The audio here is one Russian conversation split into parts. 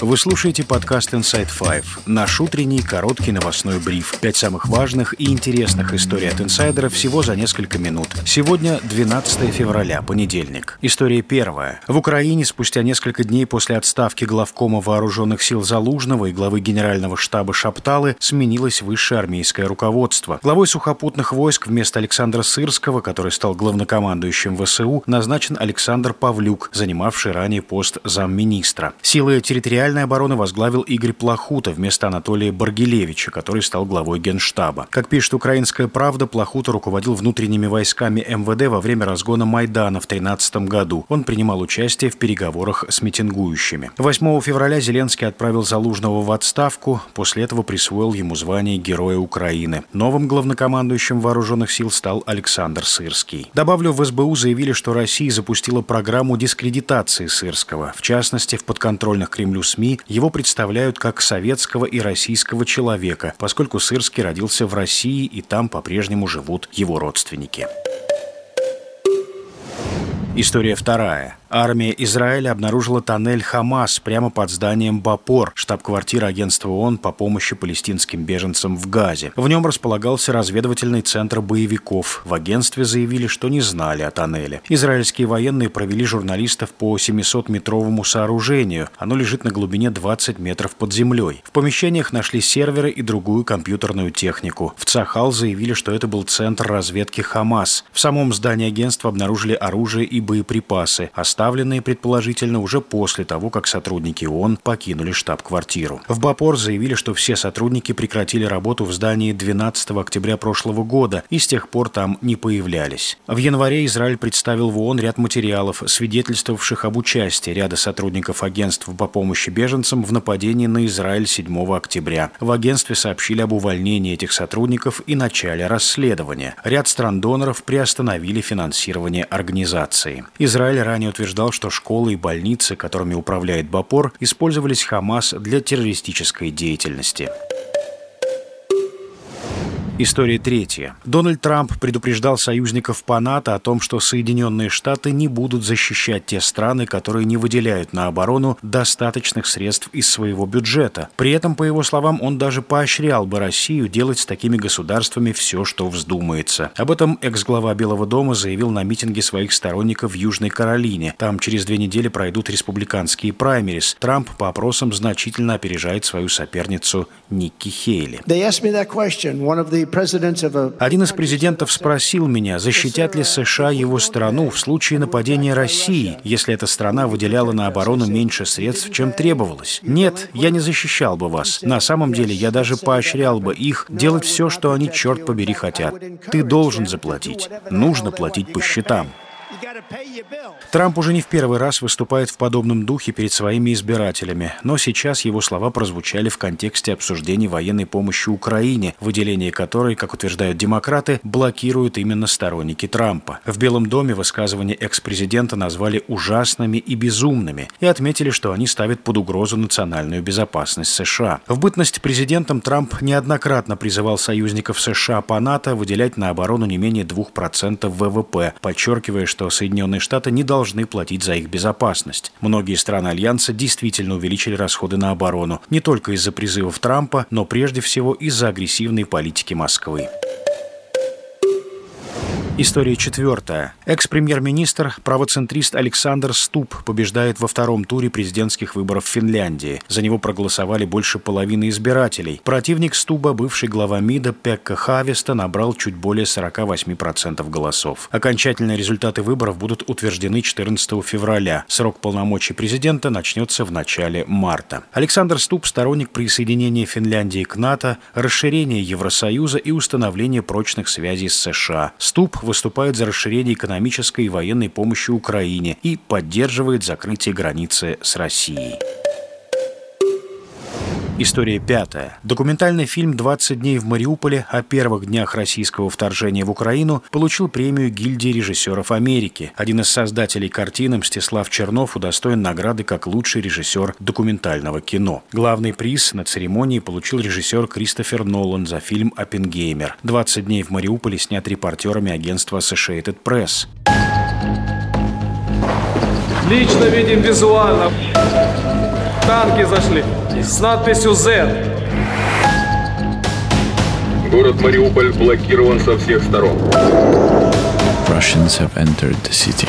Вы слушаете подкаст Inside Five, наш утренний короткий новостной бриф. Пять самых важных и интересных историй от инсайдера всего за несколько минут. Сегодня 12 февраля, понедельник. История первая. В Украине спустя несколько дней после отставки главкома вооруженных сил Залужного и главы генерального штаба Шапталы сменилось высшее армейское руководство. Главой сухопутных войск вместо Александра Сырского, который стал главнокомандующим ВСУ, назначен Александр Павлюк, занимавший ранее пост замминистра. Силы территориальной Территориальной обороны возглавил Игорь Плахута вместо Анатолия Баргилевича, который стал главой Генштаба. Как пишет «Украинская правда», Плахута руководил внутренними войсками МВД во время разгона Майдана в 2013 году. Он принимал участие в переговорах с митингующими. 8 февраля Зеленский отправил Залужного в отставку, после этого присвоил ему звание Героя Украины. Новым главнокомандующим вооруженных сил стал Александр Сырский. Добавлю, в СБУ заявили, что Россия запустила программу дискредитации Сырского. В частности, в подконтрольных Кремлю СМИ СМИ его представляют как советского и российского человека, поскольку Сырский родился в России и там по-прежнему живут его родственники. История вторая. Армия Израиля обнаружила тоннель Хамас прямо под зданием Бапор, штаб-квартира агентства ООН по помощи палестинским беженцам в Газе. В нем располагался разведывательный центр боевиков. В агентстве заявили, что не знали о тоннеле. Израильские военные провели журналистов по 700-метровому сооружению. Оно лежит на глубине 20 метров под землей. В помещениях нашли серверы и другую компьютерную технику. В Цахал заявили, что это был центр разведки Хамас. В самом здании агентства обнаружили оружие и боеприпасы доставленные, предположительно, уже после того, как сотрудники ООН покинули штаб-квартиру. В Бапор заявили, что все сотрудники прекратили работу в здании 12 октября прошлого года и с тех пор там не появлялись. В январе Израиль представил в ООН ряд материалов, свидетельствовавших об участии ряда сотрудников агентств по помощи беженцам в нападении на Израиль 7 октября. В агентстве сообщили об увольнении этих сотрудников и начале расследования. Ряд стран-доноров приостановили финансирование организации. Израиль ранее утверждал, утверждал, что школы и больницы, которыми управляет Бапор, использовались Хамас для террористической деятельности. История третья. Дональд Трамп предупреждал союзников по НАТО о том, что Соединенные Штаты не будут защищать те страны, которые не выделяют на оборону достаточных средств из своего бюджета. При этом, по его словам, он даже поощрял бы Россию делать с такими государствами все, что вздумается. Об этом экс-глава Белого дома заявил на митинге своих сторонников в Южной Каролине. Там через две недели пройдут республиканские праймерис. Трамп по опросам значительно опережает свою соперницу Никки Хейли. Один из президентов спросил меня, защитят ли США его страну в случае нападения России, если эта страна выделяла на оборону меньше средств, чем требовалось. Нет, я не защищал бы вас. На самом деле, я даже поощрял бы их делать все, что они, черт побери, хотят. Ты должен заплатить. Нужно платить по счетам. Трамп уже не в первый раз выступает в подобном духе перед своими избирателями, но сейчас его слова прозвучали в контексте обсуждений военной помощи Украине, выделение которой, как утверждают демократы, блокируют именно сторонники Трампа. В Белом доме высказывания экс-президента назвали ужасными и безумными и отметили, что они ставят под угрозу национальную безопасность США. В бытность президентом Трамп неоднократно призывал союзников США по НАТО выделять на оборону не менее 2% ВВП, подчеркивая, что Соединенные Штаты не должны платить за их безопасность. Многие страны Альянса действительно увеличили расходы на оборону, не только из-за призывов Трампа, но прежде всего из-за агрессивной политики Москвы. История четвертая. Экс-премьер-министр, правоцентрист Александр Ступ побеждает во втором туре президентских выборов в Финляндии. За него проголосовали больше половины избирателей. Противник Стуба, бывший глава МИДа Пекка Хавеста, набрал чуть более 48% голосов. Окончательные результаты выборов будут утверждены 14 февраля. Срок полномочий президента начнется в начале марта. Александр Ступ – сторонник присоединения Финляндии к НАТО, расширения Евросоюза и установления прочных связей с США. Ступ выступает за расширение экономической и военной помощи Украине и поддерживает закрытие границы с Россией. История пятая. Документальный фильм «20 дней в Мариуполе» о первых днях российского вторжения в Украину получил премию гильдии режиссеров Америки. Один из создателей картины, Мстислав Чернов, удостоен награды как лучший режиссер документального кино. Главный приз на церемонии получил режиссер Кристофер Нолан за фильм «Оппенгеймер». «20 дней в Мариуполе» снят репортерами агентства Associated Press. Лично видим визуально. Танки зашли с надписью Z. Город Мариуполь блокирован со всех сторон. Russians have entered the city.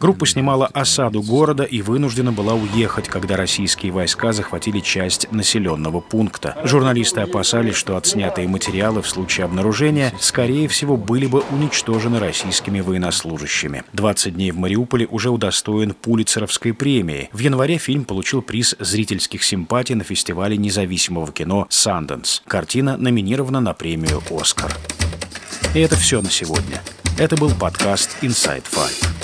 Группа снимала осаду города и вынуждена была уехать, когда российские войска захватили часть населенного пункта. Журналисты опасались, что отснятые материалы в случае обнаружения, скорее всего, были бы уничтожены российскими военнослужащими. 20 дней в Мариуполе уже удостоен Пулицеровской премии. В январе фильм получил приз зрительских симпатий на фестивале независимого кино «Санденс». Картина номинирована на премию «Оскар». И это все на сегодня. Это был подкаст Inside Five.